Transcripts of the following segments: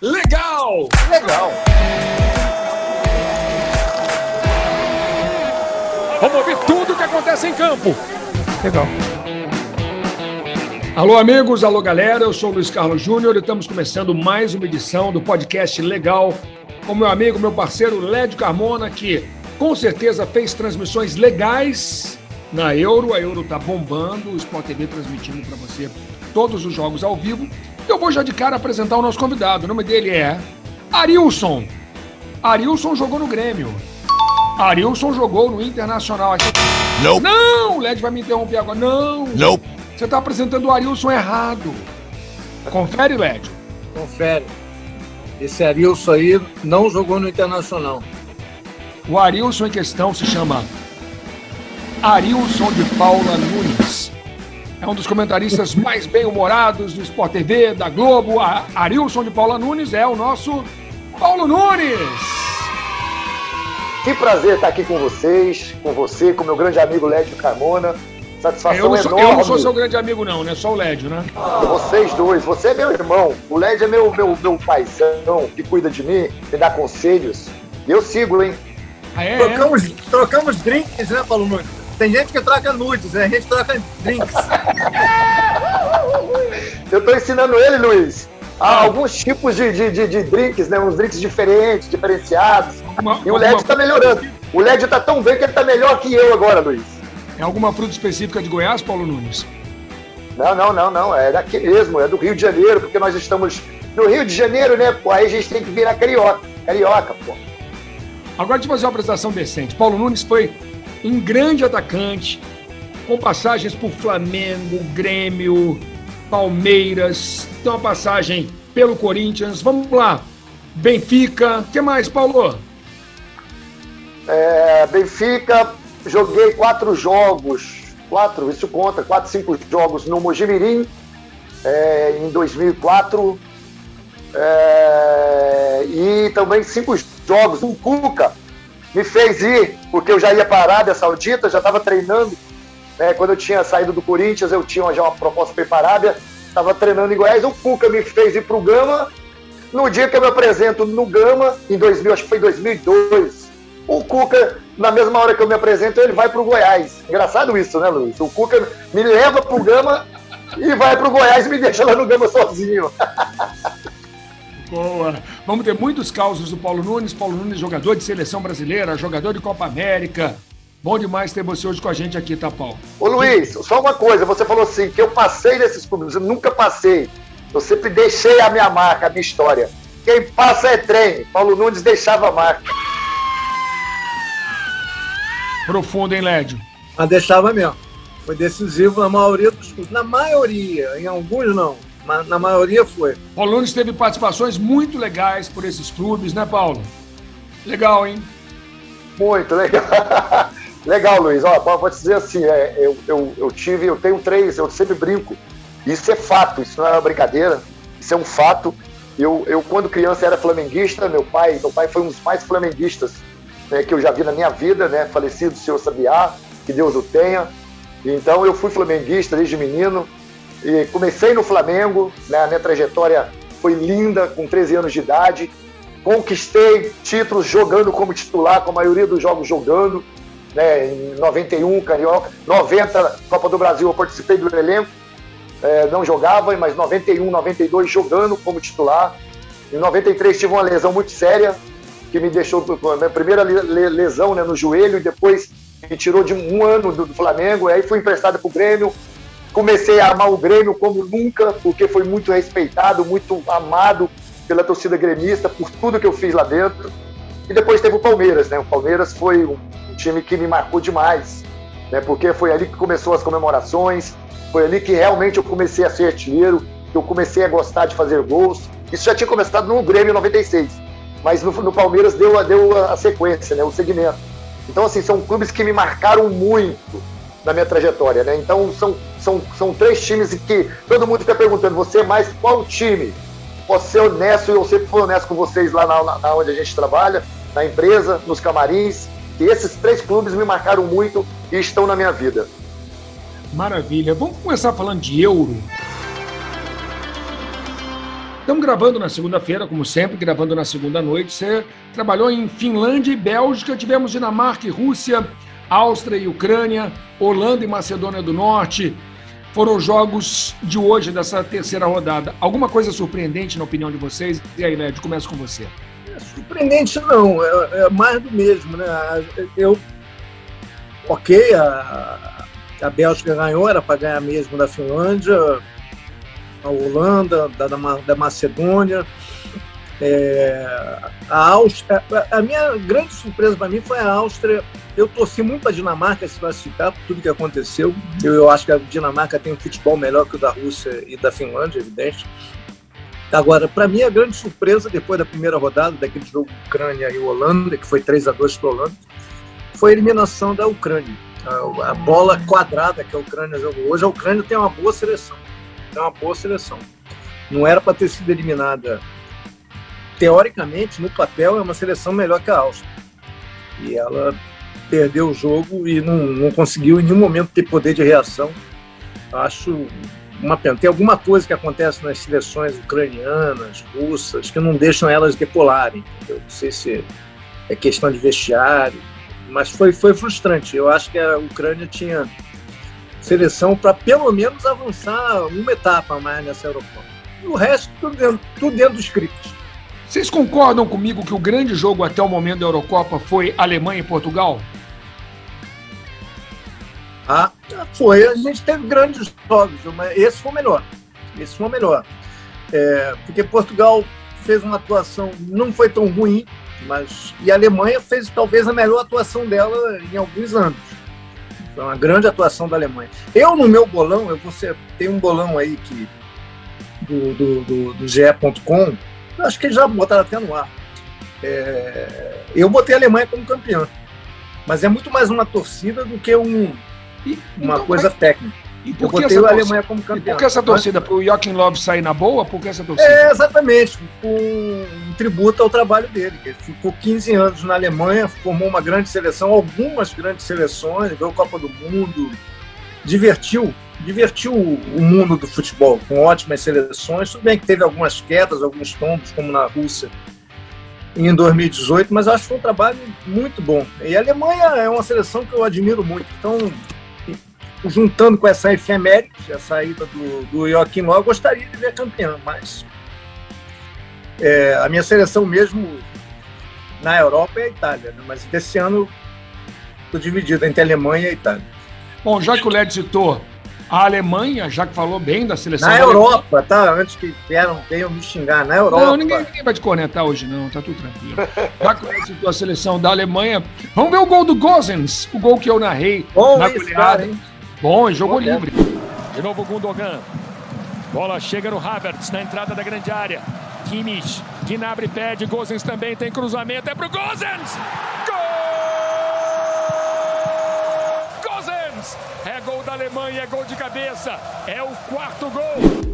legal! Legal! Vamos ouvir tudo o que acontece em campo. Legal. Alô, amigos, alô, galera. Eu sou o Luiz Carlos Júnior e estamos começando mais uma edição do podcast Legal com meu amigo, meu parceiro Lédio Carmona, que com certeza fez transmissões legais na Euro. A Euro tá bombando, o Sport TV transmitindo para você todos os jogos ao vivo. Eu vou já de cara apresentar o nosso convidado. O nome dele é Arilson. Arilson jogou no Grêmio. Arilson jogou no Internacional aqui. Não. Não, o Led vai me interromper agora. Não. Não. Você está apresentando o Arilson errado. Confere, Led. Confere. Esse Arilson aí não jogou no Internacional. O Arilson em questão se chama Arilson de Paula Nunes. É um dos comentaristas mais bem-humorados do Sport TV, da Globo. A Arilson de Paula Nunes é o nosso Paulo Nunes. Que prazer estar aqui com vocês, com você, com meu grande amigo Lédio Carmona. Satisfação eu não, sou, enorme. eu não sou seu grande amigo, não, né? Só o Lédio, né? Vocês dois. Você é meu irmão. O Lédio é meu, meu, meu paizão que cuida de mim, me dá conselhos. E eu sigo, hein? Ah, é, trocamos, é? trocamos drinks, né, Paulo Nunes? Tem gente que troca nudes, né? A gente troca drinks. Ensinando ele, Luiz, ah. alguns tipos de, de, de, de, drinks, né? Uns drinks diferentes, diferenciados. Uma, e o LED tá melhorando. O LED tá tão bem que ele tá melhor que eu agora, Luiz. É alguma fruta específica de Goiás, Paulo Nunes? Não, não, não, não. É daqui mesmo, é do Rio de Janeiro, porque nós estamos no Rio de Janeiro, né? Pô, aí a gente tem que virar carioca. Carioca, pô. Agora deixa eu fazer uma apresentação decente. Paulo Nunes foi um grande atacante, com passagens por Flamengo, Grêmio, Palmeiras, tem uma passagem pelo Corinthians. Vamos lá. Benfica. O que mais, Paulo? É, Benfica, joguei quatro jogos. Quatro, isso conta, quatro, cinco jogos no Mojimirim é, em 2004. É, e também cinco jogos. O Cuca me fez ir, porque eu já ia para a Arábia Saudita, já estava treinando né? Quando eu tinha saído do Corinthians, eu tinha já uma proposta para ir para a Arábia, estava treinando em Goiás, o Cuca me fez ir para o Gama. No dia que eu me apresento no Gama, em 2000, acho que foi 2002, o Cuca, na mesma hora que eu me apresento, ele vai para o Goiás. Engraçado isso, né, Luiz? O Cuca me leva para o Gama e vai para o Goiás e me deixa lá no Gama sozinho. Boa. Vamos ter muitos causos do Paulo Nunes. Paulo Nunes, jogador de seleção brasileira, jogador de Copa América, Bom demais ter você hoje com a gente aqui, tá, Paulo? Ô Luiz, só uma coisa, você falou assim, que eu passei nesses clubes, eu nunca passei. Eu sempre deixei a minha marca, a minha história. Quem passa é trem. Paulo Nunes deixava a marca. Profundo, hein, Lédio? Mas deixava mesmo. Foi decisivo na maioria dos clubes. Na maioria, em alguns não. Mas na maioria foi. Paulo Nunes teve participações muito legais por esses clubes, né, Paulo? Legal, hein? Muito legal. Legal, Luiz. Ó, vou te dizer assim, é, eu, eu, eu tive, eu tenho três, eu sempre brinco. Isso é fato, isso não é uma brincadeira, isso é um fato. Eu, eu quando criança, era flamenguista, meu pai, meu pai foi um dos mais flamenguistas né, que eu já vi na minha vida, né? Falecido o senhor Sabiá, que Deus o tenha. Então eu fui flamenguista desde menino e comecei no Flamengo, né? A minha trajetória foi linda, com 13 anos de idade. Conquistei títulos jogando como titular, com a maioria dos jogos jogando né, em 91, Carioca, 90, Copa do Brasil, eu participei do elenco, é, não jogava, mas 91, 92 jogando como titular. Em 93 tive uma lesão muito séria, que me deixou, minha primeira lesão né, no joelho, e depois me tirou de um ano do, do Flamengo, aí fui emprestado para o Grêmio, comecei a amar o Grêmio como nunca, porque foi muito respeitado, muito amado pela torcida gremista, por tudo que eu fiz lá dentro. E depois teve o Palmeiras, né? O Palmeiras foi um time que me marcou demais, né? Porque foi ali que começou as comemorações, foi ali que realmente eu comecei a ser artilheiro, que eu comecei a gostar de fazer gols. Isso já tinha começado no Grêmio em 96, mas no, no Palmeiras deu, a, deu a sequência, né? O segmento. Então, assim, são clubes que me marcaram muito na minha trajetória, né? Então, são, são, são três times que todo mundo fica perguntando, você é mais qual time? Posso ser honesto, eu sempre fui honesto com vocês lá na, na onde a gente trabalha, na empresa, nos camarins, e esses três clubes me marcaram muito e estão na minha vida. Maravilha. Vamos começar falando de euro. Estamos gravando na segunda-feira, como sempre, gravando na segunda noite. Você trabalhou em Finlândia e Bélgica, tivemos Dinamarca e Rússia, Áustria e Ucrânia, Holanda e Macedônia do Norte. Foram os jogos de hoje, dessa terceira rodada. Alguma coisa surpreendente na opinião de vocês? E aí, Led, começo com você. Surpreendente não, é, é, mais do mesmo, né? Eu, ok, a, a Bélgica ganhou, era para ganhar mesmo da Finlândia, a Holanda, da, da Macedônia. É, a, Áustria, a minha grande surpresa para mim foi a Áustria. Eu torci muito para a Dinamarca se classificar por tudo que aconteceu. Eu, eu, acho que a Dinamarca tem um futebol melhor que o da Rússia e da Finlândia, evidente. Agora, para mim, a grande surpresa depois da primeira rodada, daquele jogo Ucrânia e Holanda, que foi 3 a 2 para a Holanda, foi a eliminação da Ucrânia. A, a bola quadrada que a Ucrânia jogou hoje, a Ucrânia tem uma boa seleção é uma boa seleção. Não era para ter sido eliminada. Teoricamente, no papel, é uma seleção melhor que a Áustria. E ela perdeu o jogo e não, não conseguiu em nenhum momento ter poder de reação. Acho uma. Tem alguma coisa que acontece nas seleções ucranianas, russas, que não deixam elas decolarem. Eu não sei se é questão de vestiário, mas foi, foi frustrante. Eu acho que a Ucrânia tinha seleção para pelo menos avançar uma etapa mais nessa Eurocopa. O resto, tudo dentro, tudo dentro do script. Vocês concordam comigo que o grande jogo até o momento da Eurocopa foi Alemanha e Portugal? Ah, foi. A gente teve grandes jogos, mas esse foi o melhor. Esse foi o melhor. É, porque Portugal fez uma atuação, não foi tão ruim, mas e a Alemanha fez talvez a melhor atuação dela em alguns anos. Foi uma grande atuação da Alemanha. Eu, no meu bolão, eu vou ser, tem um bolão aí que, do, do, do, do GE.com, acho que já botaram até no ar. É, eu botei a Alemanha como campeã. Mas é muito mais uma torcida do que um, uma então, coisa técnica. E por que essa Alemanha como campeão. Por que essa torcida? Para o Joachim Love sair na boa? Por que essa torcida? É, exatamente. Um, um, tributo ao trabalho dele. Ele ficou 15 anos na Alemanha, formou uma grande seleção, algumas grandes seleções, ganhou Copa do Mundo, divertiu, divertiu o mundo do futebol com ótimas seleções. Tudo bem que teve algumas quedas, alguns tombos, como na Rússia em 2018, mas acho que foi um trabalho muito bom. E a Alemanha é uma seleção que eu admiro muito. Então, juntando com essa efeméride, a saída do, do Joaquim Ló, eu gostaria de ver campeão, mas é, a minha seleção mesmo na Europa é a Itália, né? mas desse ano estou dividido entre a Alemanha e a Itália. Bom, já que o Led citou a Alemanha, já que falou bem da seleção. Na Europa, tá? Antes que vieram, venham me xingar, na Europa. Não, ninguém, ninguém vai te cornetar hoje, não, tá tudo tranquilo. já que o citou a seleção da Alemanha, vamos ver o gol do Gozens, o gol que eu narrei Bom na goleada. Cara? Bom, jogou Bom, livre. De novo Gundogan. Bola chega no Havertz na entrada da grande área. Kimmich, Gnabry pede, Gozens também tem cruzamento, é pro Gozens! Gol! Gozens! É gol da Alemanha, é gol de cabeça, é o quarto gol.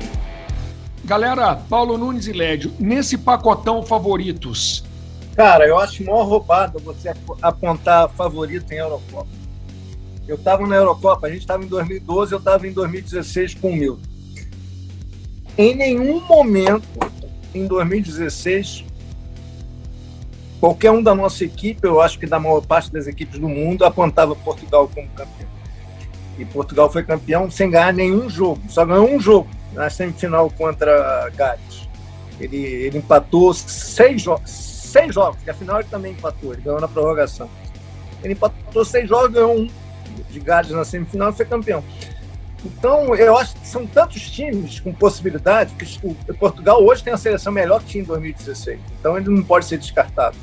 Galera, Paulo Nunes e Lédio, nesse pacotão favoritos. Cara, eu acho maior roubado você apontar favorito em Eurocopa. Eu estava na Eurocopa, a gente estava em 2012, eu estava em 2016 com o Milton. Em nenhum momento, em 2016, qualquer um da nossa equipe, eu acho que da maior parte das equipes do mundo, apontava Portugal como campeão. E Portugal foi campeão sem ganhar nenhum jogo, só ganhou um jogo na semifinal contra Gales. Ele, ele empatou seis, jo seis jogos, e afinal ele também empatou, ele ganhou na prorrogação. Ele empatou seis jogos, ganhou um de Gales na semifinal e foi campeão. Então, eu acho que são tantos times com possibilidade que o Portugal hoje tem a seleção melhor que tinha em 2016. Então, ele não pode ser descartado.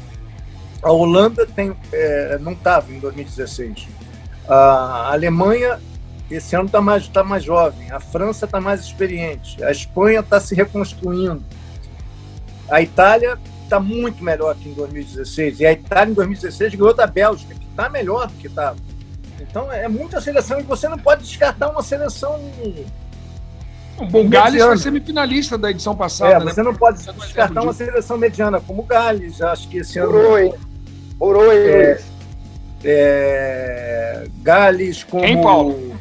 A Holanda tem, é, não estava em 2016. A Alemanha, esse ano está mais, tá mais jovem. A França está mais experiente. A Espanha está se reconstruindo. A Itália está muito melhor que em 2016. E a Itália, em 2016, ganhou da Bélgica, que está melhor do que estava. Então é muita seleção e você não pode descartar uma seleção. O Bom, Gales foi semifinalista da edição passada. É, né? você não pode descartar uma seleção mediana como o Gales, acho que esse ano. Hein, é, é, Gales como. Quem, Paulo?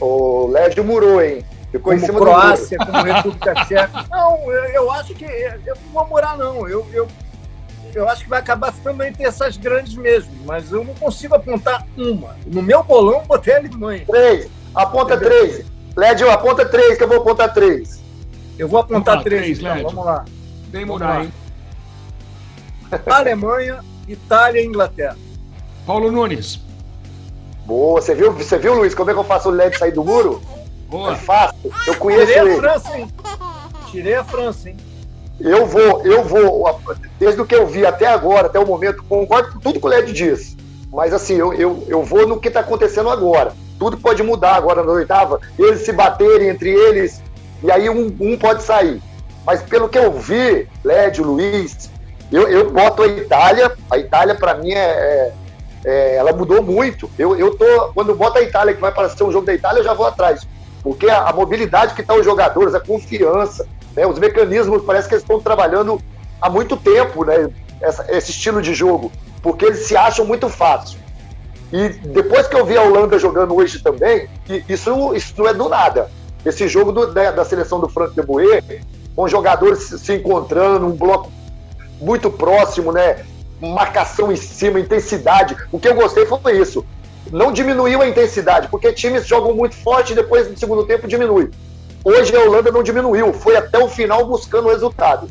O Lédio Murou, hein? Ficou como Croácia, como República Tcheca. Não, eu, eu, acho que eu não vou morar, não. Eu, eu, eu acho que vai acabar ficando entre essas grandes mesmo, mas eu não consigo apontar uma. No meu bolão, botei a Alemanha. Três. Aponta Entendeu? três. Lédio, aponta três, que eu vou apontar três. Eu vou apontar três, três então, vamos lá. Vem mudar, hein? Alemanha, Itália e Inglaterra. Paulo Nunes. Boa, você viu, você viu, Luiz, como é que eu faço o LED sair do muro? Boa. É fácil. Eu conheço Tirei ele. a França, hein? Tirei a França, hein? Eu vou, eu vou, desde o que eu vi até agora, até o momento, concordo com tudo que o LED diz. Mas assim, eu, eu, eu vou no que está acontecendo agora. Tudo pode mudar agora na oitava, eles se baterem entre eles, e aí um, um pode sair. Mas pelo que eu vi, Lédio, Luiz, eu, eu boto a Itália. A Itália, para mim, é, é, é, ela mudou muito. Eu, eu tô, quando eu boto a Itália, que vai parecer um jogo da Itália, eu já vou atrás. Porque a, a mobilidade que estão tá os jogadores, a confiança, né, os mecanismos, parece que eles estão trabalhando há muito tempo, né? Essa, esse estilo de jogo. Porque eles se acham muito fácil. E depois que eu vi a Holanda jogando hoje também, isso, isso não é do nada. Esse jogo do, da, da, seleção do Franco de Boer, com jogadores se encontrando, um bloco muito próximo, né? Marcação em cima, intensidade. O que eu gostei foi isso. Não diminuiu a intensidade, porque times jogam muito forte e depois no segundo tempo diminui. Hoje a Holanda não diminuiu, foi até o final buscando o resultado.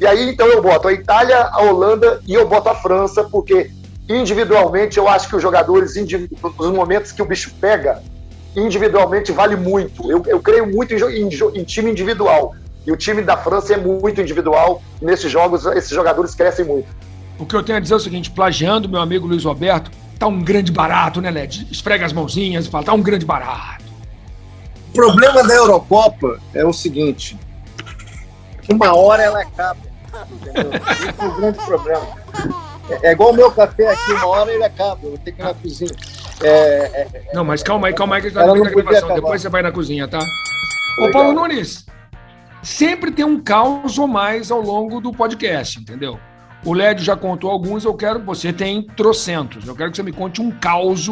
E aí então eu boto a Itália, a Holanda e eu boto a França, porque individualmente eu acho que os jogadores, nos momentos que o bicho pega, individualmente vale muito. Eu, eu creio muito em, em, em time individual. E o time da França é muito individual. E nesses jogos, esses jogadores crescem muito. O que eu tenho a dizer é o seguinte: plagiando meu amigo Luiz Roberto, tá um grande barato, né, Led? Esfrega as mãozinhas e fala, tá um grande barato. O problema da Eurocopa é o seguinte: uma hora ela acaba. Entendeu? Esse é o grande problema. É, é igual o meu café aqui, uma hora ele acaba, eu tenho que ir na cozinha. É, é, é não, mas calma aí, calma aí, que tá na gravação. Depois você vai na cozinha, tá? Legal. Ô, Paulo Nunes, sempre tem um caos ou mais ao longo do podcast, entendeu? O Lédio já contou alguns, eu quero. Você tem trocentos. Eu quero que você me conte um caos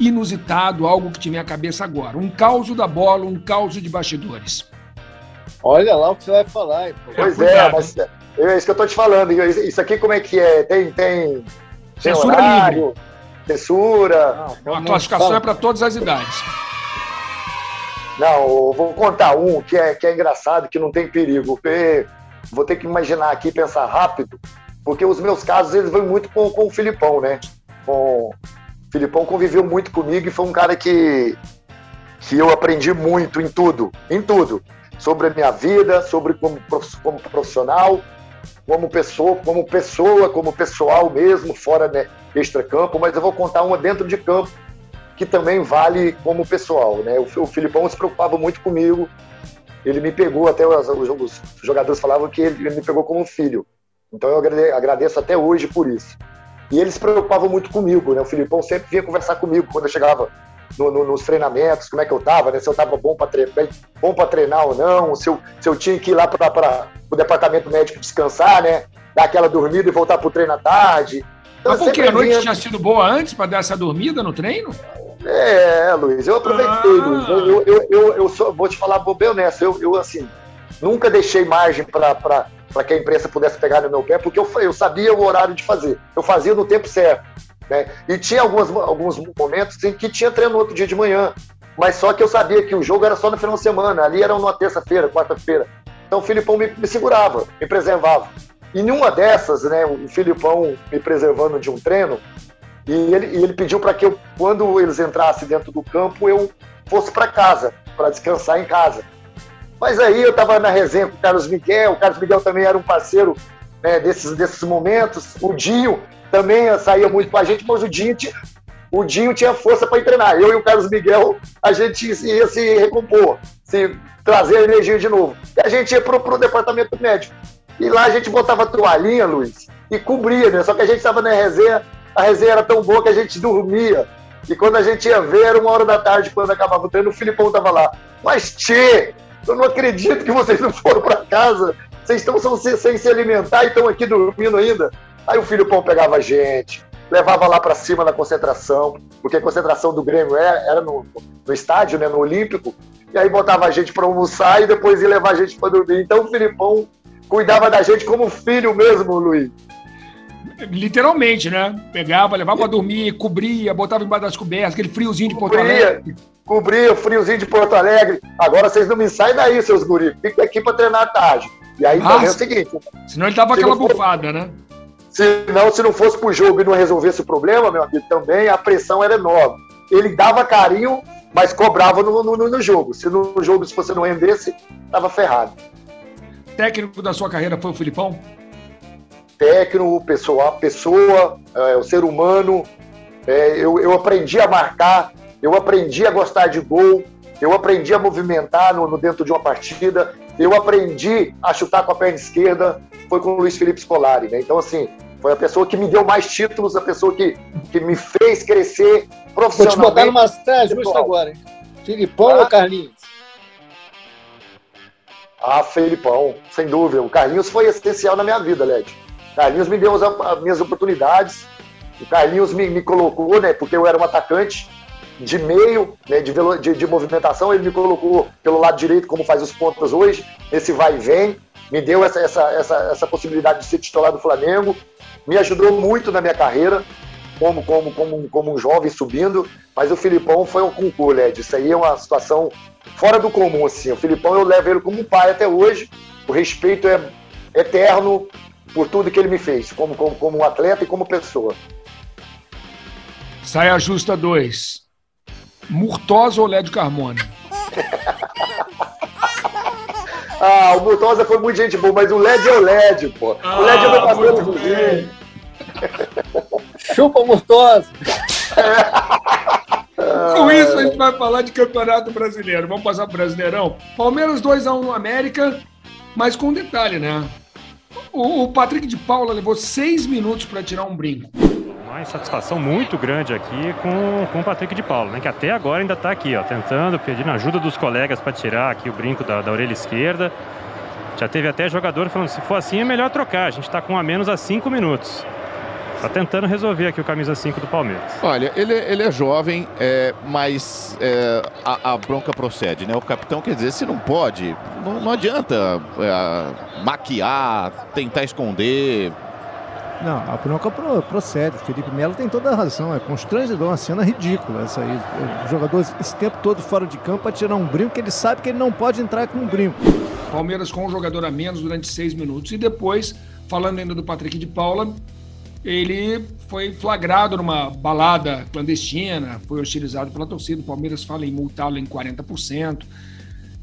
inusitado, algo que te vem à cabeça agora. Um caos da bola, um caos de bastidores. Olha lá o que você vai falar. Pois é, é mas é isso que eu tô te falando. Isso aqui como é que é? Tem. tem Censura tem horário, livre. Censura. Não, a classificação é para todas as idades. Não, eu vou contar um que é, que é engraçado, que não tem perigo. Vou ter que imaginar aqui, pensar rápido, porque os meus casos eles vão muito com, com o Filipão, né? Com, Filipão conviveu muito comigo e foi um cara que, que eu aprendi muito em tudo, em tudo. Sobre a minha vida, sobre como, como profissional, como pessoa, como pessoa, como pessoal mesmo, fora né, extra-campo, mas eu vou contar uma dentro de campo que também vale como pessoal, né? O, o Filipão se preocupava muito comigo, ele me pegou, até os, os jogadores falavam que ele, ele, me pegou como filho. Então eu agradeço até hoje por isso. E ele se preocupava muito comigo, né? O Filipão sempre vinha conversar comigo quando eu chegava no, no, nos treinamentos, como é que eu tava, né? Se eu tava bom para treinar, bom treinar ou não, se eu, se eu tinha que ir lá para o departamento médico descansar, né? Dar aquela dormida e voltar pro treino à tarde. Então, Mas porque a noite vinha... tinha sido boa antes para dar essa dormida no treino? É, Luiz, eu aproveitei, ah. Luiz. Eu, eu, eu, eu, sou, vou te falar bem honesto, eu, eu assim, nunca deixei margem para que a imprensa pudesse pegar no meu pé, porque eu, eu sabia o horário de fazer. Eu fazia no tempo certo. Né? E tinha algumas, alguns momentos em que tinha treino no outro dia de manhã. Mas só que eu sabia que o jogo era só no final de semana, ali era numa terça-feira, quarta-feira. Então o Filipão me, me segurava, me preservava. E numa dessas, né, o Filipão me preservando de um treino, e ele, e ele pediu para que eu, quando eles entrassem dentro do campo, eu fosse para casa, para descansar em casa. Mas aí eu estava na resenha com o Carlos Miguel, o Carlos Miguel também era um parceiro né, desses, desses momentos, o Dinho também saía muito com a gente, mas o Dinho tinha, o Dinho tinha força para treinar. Eu e o Carlos Miguel, a gente ia se recompor, se trazer a energia de novo. E a gente ia para o departamento médico. E lá a gente botava toalhinha, Luiz, e cobria, né? Só que a gente estava na resenha a resenha era tão boa que a gente dormia. E quando a gente ia ver, era uma hora da tarde, quando acabava o treino, o Filipão tava lá. Mas, Tchê, eu não acredito que vocês não foram para casa. Vocês estão sem, sem se alimentar e estão aqui dormindo ainda. Aí o Filipão pegava a gente, levava lá para cima na concentração, porque a concentração do Grêmio era, era no, no estádio, né, no Olímpico, e aí botava a gente para almoçar e depois ia levar a gente para dormir. Então o Filipão cuidava da gente como filho mesmo, Luiz. Literalmente, né? Pegava, levava para dormir, cobria, botava embaixo das cobertas, aquele friozinho de Porto Alegre. Cobria, o friozinho de Porto Alegre. Agora vocês não me saem daí, seus guris. Fica aqui para treinar à tarde. E aí também é o seguinte. Senão ele dava aquela bufada, né? Se não, se não fosse pro jogo e não resolvesse o problema, meu amigo, também a pressão era enorme. Ele dava carinho, mas cobrava no, no, no jogo. Se no jogo, se você não rendesse, tava ferrado. Técnico da sua carreira foi o Filipão? Técnico, pessoa, pessoa é, o ser humano. É, eu, eu aprendi a marcar, eu aprendi a gostar de gol, eu aprendi a movimentar no, no, dentro de uma partida, eu aprendi a chutar com a perna esquerda, foi com o Luiz Felipe Scolari, né? Então, assim, foi a pessoa que me deu mais títulos, a pessoa que, que me fez crescer profissionalmente. Vou te botar numa saia justa agora, hein? Filipão ah, ou Carlinhos? Ah, Felipão, sem dúvida. O Carlinhos foi essencial na minha vida, Led. Carlinhos me deu as, as minhas oportunidades. O Carlinhos me, me colocou, né? Porque eu era um atacante de meio, né, de, de, de, movimentação, ele me colocou pelo lado direito, como faz os pontos hoje, nesse vai e vem, me deu essa, essa, essa, essa possibilidade de ser titular do Flamengo, me ajudou muito na minha carreira, como, como, como, como um jovem subindo, mas o Filipão foi um concurso, Led. Isso aí é uma situação fora do comum, assim. O Filipão eu levo ele como pai até hoje, o respeito é eterno por tudo que ele me fez, como, como, como um atleta e como pessoa. Saia justa 2. Murtosa ou Lédio Carmona? ah, o Murtosa foi muito gente boa, mas o LED é o LED, pô. Ah, o LED é meu parceiro comigo. Chupa Murtosa. Com isso, a gente vai falar de Campeonato Brasileiro. Vamos passar pro Brasileirão? Palmeiras 2x1 no América, mas com um detalhe, né? O, Patrick de Paula levou seis minutos para tirar um brinco uma satisfação muito grande aqui com, com o Patrick de Paulo, né? Que até agora ainda está aqui, ó, tentando, pedindo ajuda dos colegas para tirar aqui o brinco da, da orelha esquerda. Já teve até jogador falando, se for assim é melhor trocar, a gente está com a menos a cinco minutos. Tá tentando resolver aqui o camisa 5 do Palmeiras. Olha, ele, ele é jovem, é, mas é, a, a, bronca procede, né? O capitão quer dizer, se não pode, não, não adianta é, maquiar, tentar esconder, não, a bronca procede. Felipe Melo tem toda a razão. É constrangedor, uma cena ridícula essa aí. O jogador esse tempo todo fora de campo para tirar um brinco que ele sabe que ele não pode entrar com um brinco. Palmeiras com um jogador a menos durante seis minutos. E depois, falando ainda do Patrick de Paula, ele foi flagrado numa balada clandestina, foi hostilizado pela torcida. O Palmeiras fala em multá-lo em 40%.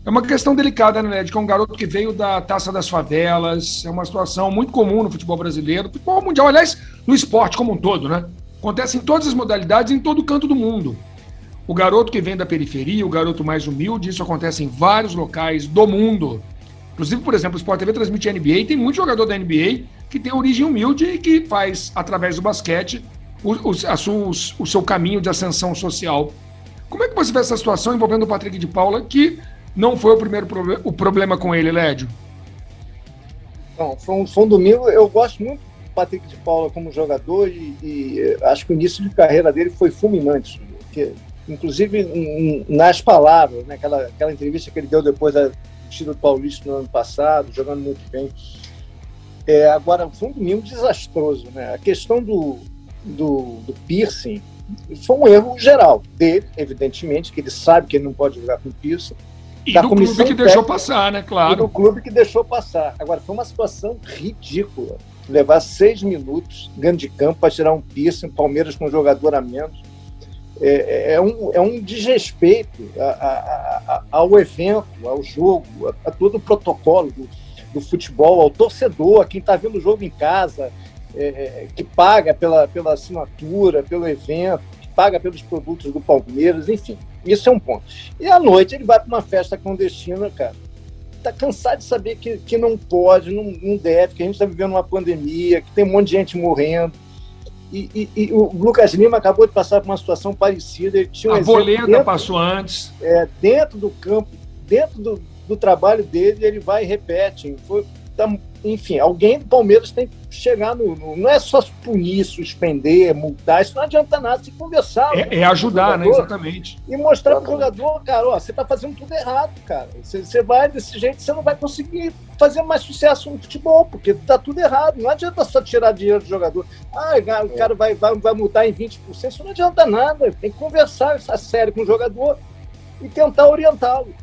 É uma questão delicada, né, Led? Que é um garoto que veio da taça das favelas. É uma situação muito comum no futebol brasileiro, no futebol mundial, aliás, no esporte como um todo, né? Acontece em todas as modalidades, em todo canto do mundo. O garoto que vem da periferia, o garoto mais humilde, isso acontece em vários locais do mundo. Inclusive, por exemplo, o Sport TV transmite a NBA tem muito jogador da NBA que tem origem humilde e que faz, através do basquete, o, o, o seu caminho de ascensão social. Como é que você vê essa situação envolvendo o Patrick de Paula, que não foi o primeiro o problema com ele, Lédio? Não, foi um, domingo. Eu gosto muito do Patrick de Paula como jogador e, e acho que o início de carreira dele foi fulminante. Porque, inclusive, nas palavras, né, aquela, aquela entrevista que ele deu depois da título paulista no ano passado, jogando muito bem. É, agora, foi um domingo desastroso. Né? A questão do, do, do piercing foi um erro geral dele, evidentemente, que ele sabe que ele não pode jogar com piercing e do clube que técnica, deixou passar, né? Claro. E do clube que deixou passar. Agora, foi uma situação ridícula. Levar seis minutos dentro de campo para tirar um piercing, Palmeiras com um jogador a menos. É, é, um, é um desrespeito a, a, a, ao evento, ao jogo, a, todo o protocolo do, do, futebol, ao torcedor, a quem está vendo o jogo em casa, é, é, que paga pela, pela assinatura, pelo evento, que paga pelos produtos do Palmeiras, enfim. Isso é um ponto. E à noite ele vai para uma festa clandestina, cara. Tá cansado de saber que, que não pode, não, não deve, que a gente está vivendo uma pandemia, que tem um monte de gente morrendo. E, e, e, o Lucas Lima acabou de passar por uma situação parecida. Ele tinha um a Bolenda passou antes. É, dentro do campo, dentro do, do trabalho dele, ele vai e repete. Foi, tá, enfim, alguém do Palmeiras tem que chegar no, no, Não é só punir, suspender, multar, isso não adianta nada se conversar. É, é ajudar, né? Exatamente. E mostrar para o jogador, cara, ó, você está fazendo tudo errado, cara. Você, você vai desse jeito, você não vai conseguir fazer mais sucesso no futebol, porque tá tudo errado. Não adianta só tirar dinheiro do jogador. Ah, o cara vai, vai, vai multar em 20%, isso não adianta nada. Tem que conversar essa série com o jogador e tentar orientá-lo.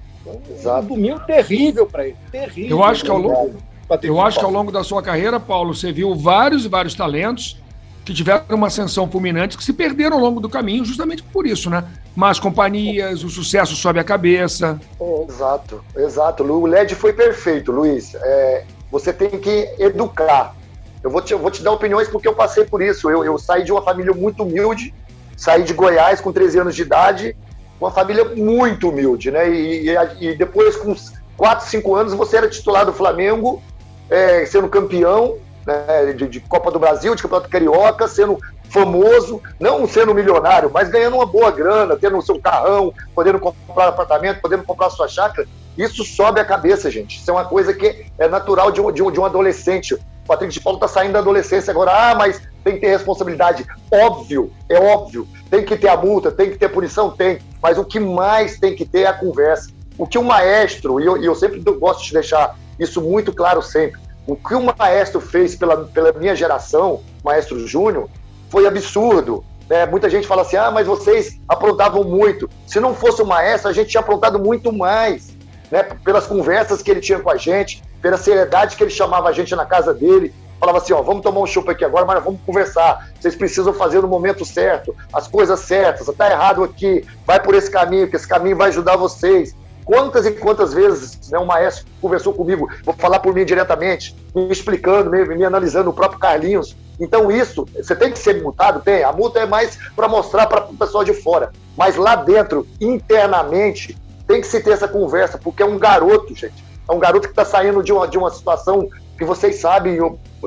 Então, um domingo terrível para ele. Terrível. Eu acho que ao longo, eu acho que ao longo da sua carreira, Paulo, você viu vários e vários talentos que tiveram uma ascensão fulminante que se perderam ao longo do caminho, justamente por isso, né? Más companhias, o sucesso sobe a cabeça. Exato, exato. O LED foi perfeito, Luiz. É, você tem que educar. Eu vou, te, eu vou te dar opiniões porque eu passei por isso. Eu, eu saí de uma família muito humilde, saí de Goiás com 13 anos de idade, uma família muito humilde, né? E, e, e depois, com 4, 5 anos, você era titular do Flamengo é, sendo campeão né, de, de, Copa do Brasil, de Campeonato Carioca, sendo famoso, não sendo milionário, mas ganhando uma boa grana, tendo o seu carrão, podendo comprar apartamento, podendo comprar sua chácara. Isso sobe a cabeça, gente. Isso é uma coisa que é natural de um, de um, de um adolescente. Patrick de Paulo está saindo da adolescência agora. Ah, mas tem que ter responsabilidade. Óbvio, é óbvio. Tem que ter a multa, tem que ter punição, tem. Mas o que mais tem que ter é a conversa. O que o maestro, e eu, e eu sempre gosto de deixar isso muito claro sempre. O que o maestro fez pela, pela minha geração, maestro Júnior, foi absurdo. Né? Muita gente fala assim: ah, mas vocês aprontavam muito. Se não fosse o maestro, a gente tinha aprontado muito mais. Né? Pelas conversas que ele tinha com a gente, pela seriedade que ele chamava a gente na casa dele. Falava assim: ó, vamos tomar um chupa aqui agora, mas vamos conversar. Vocês precisam fazer no momento certo, as coisas certas. Está errado aqui, vai por esse caminho, que esse caminho vai ajudar vocês. Quantas e quantas vezes né, o maestro conversou comigo, vou falar por mim diretamente, me explicando, me, me analisando, o próprio Carlinhos. Então, isso, você tem que ser multado? Tem. A multa é mais para mostrar para o pessoal de fora. Mas lá dentro, internamente, tem que se ter essa conversa, porque é um garoto, gente. É um garoto que está saindo de uma, de uma situação que vocês sabem,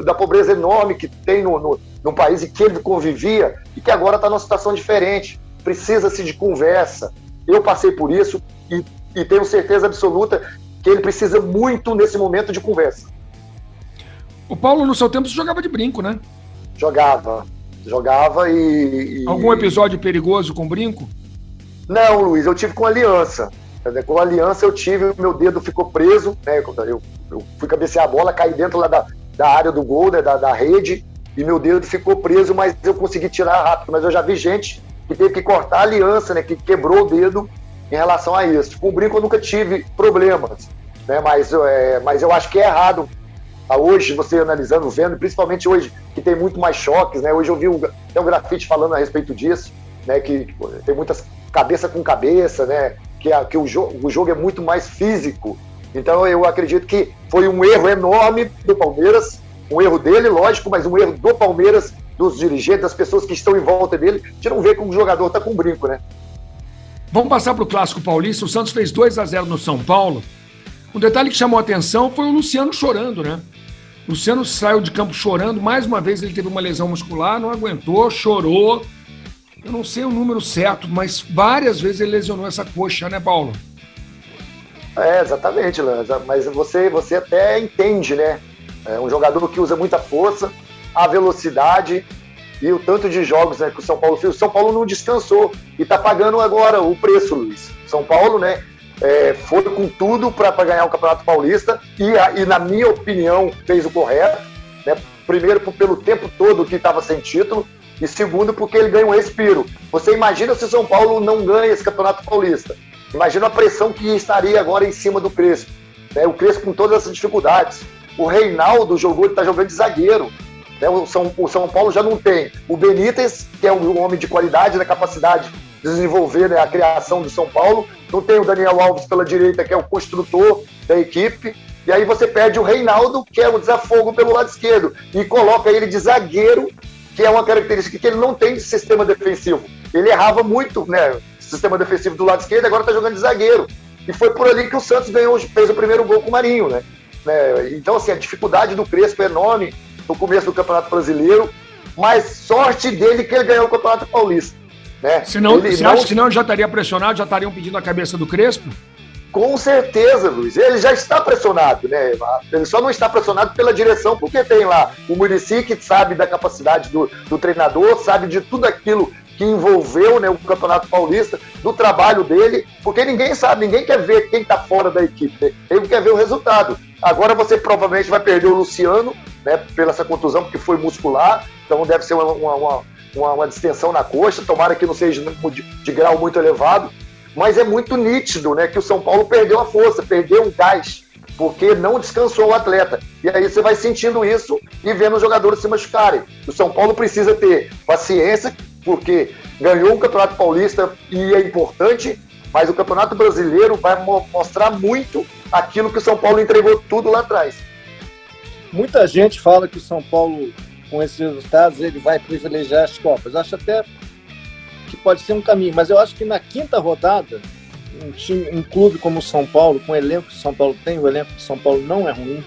da pobreza enorme que tem no, no, no país e que ele convivia, e que agora está numa situação diferente. Precisa-se de conversa. Eu passei por isso e e tenho certeza absoluta que ele precisa muito nesse momento de conversa. O Paulo, no seu tempo, você jogava de brinco, né? Jogava. Jogava e. e... Algum episódio perigoso com brinco? Não, Luiz, eu tive com aliança. Com aliança eu tive, meu dedo ficou preso, né? Eu, eu fui cabecear a bola, caí dentro lá da, da área do gol, né? da, da rede, e meu dedo ficou preso, mas eu consegui tirar rápido. Mas eu já vi gente que teve que cortar a aliança, né? Que quebrou o dedo em relação a isso. Com o brinco eu nunca tive problemas, né? mas, é, mas eu acho que é errado. Ah, hoje, você analisando, vendo, principalmente hoje, que tem muito mais choques, né? Hoje eu vi um, tem um grafite falando a respeito disso, né? Que tem muitas cabeça com cabeça, né? Que, a, que o, jo o jogo é muito mais físico. Então eu acredito que foi um erro enorme do Palmeiras, um erro dele, lógico, mas um erro do Palmeiras, dos dirigentes, das pessoas que estão em volta dele, de não ver que o jogador está com brinco, né? Vamos passar para o Clássico Paulista. O Santos fez 2 a 0 no São Paulo. Um detalhe que chamou a atenção foi o Luciano chorando, né? O Luciano saiu de campo chorando. Mais uma vez ele teve uma lesão muscular, não aguentou, chorou. Eu não sei o número certo, mas várias vezes ele lesionou essa coxa, né, Paulo? É, exatamente, Lanza. Mas você, você até entende, né? É um jogador que usa muita força, a velocidade, e o tanto de jogos né, que o São Paulo fez. O São Paulo não descansou e está pagando agora o preço, Luiz. São Paulo, né? É, foi com tudo para ganhar o Campeonato Paulista e, e, na minha opinião, fez o correto. Né? Primeiro, pelo tempo todo que estava sem título, e segundo, porque ele ganha um respiro. Você imagina se o São Paulo não ganha esse Campeonato Paulista? Imagina a pressão que estaria agora em cima do Crespo. Né? O Crespo com todas essas dificuldades. O Reinaldo jogou, ele está jogando de zagueiro. Né? O, São, o São Paulo já não tem o Benítez, que é um homem de qualidade, da capacidade de desenvolver né, a criação do São Paulo. Não tem o Daniel Alves pela direita, que é o construtor da equipe. E aí você perde o Reinaldo, que é o desafogo pelo lado esquerdo, e coloca ele de zagueiro, que é uma característica que ele não tem de sistema defensivo. Ele errava muito, né? Sistema defensivo do lado esquerdo, agora está jogando de zagueiro. E foi por ali que o Santos ganhou, fez o primeiro gol com o Marinho, né? né? Então, assim, a dificuldade do Crespo é enorme no começo do Campeonato Brasileiro, mas sorte dele que ele ganhou o Campeonato Paulista. Né? Senão, você não... acha que senão já estaria pressionado, já estariam pedindo a cabeça do Crespo? Com certeza, Luiz. Ele já está pressionado, né? Ele só não está pressionado pela direção, porque tem lá o Murici que sabe da capacidade do, do treinador, sabe de tudo aquilo que envolveu né, o Campeonato Paulista, do trabalho dele, porque ninguém sabe, ninguém quer ver quem está fora da equipe, né? ele quer ver o resultado. Agora você provavelmente vai perder o Luciano, né, pela essa contusão, porque foi muscular, então deve ser uma, uma, uma, uma distensão na coxa, tomara que não seja de, de grau muito elevado, mas é muito nítido né, que o São Paulo perdeu a força, perdeu um gás, porque não descansou o atleta. E aí você vai sentindo isso e vendo os jogadores se machucarem. O São Paulo precisa ter paciência, porque ganhou o Campeonato Paulista e é importante, mas o Campeonato Brasileiro vai mo mostrar muito aquilo que o São Paulo entregou tudo lá atrás. Muita gente fala que o São Paulo, com esses resultados, ele vai privilegiar as Copas. Acho até que pode ser um caminho, mas eu acho que na quinta rodada, um, time, um clube como o São Paulo, com o elenco que o São Paulo tem, o elenco do São Paulo não é ruim,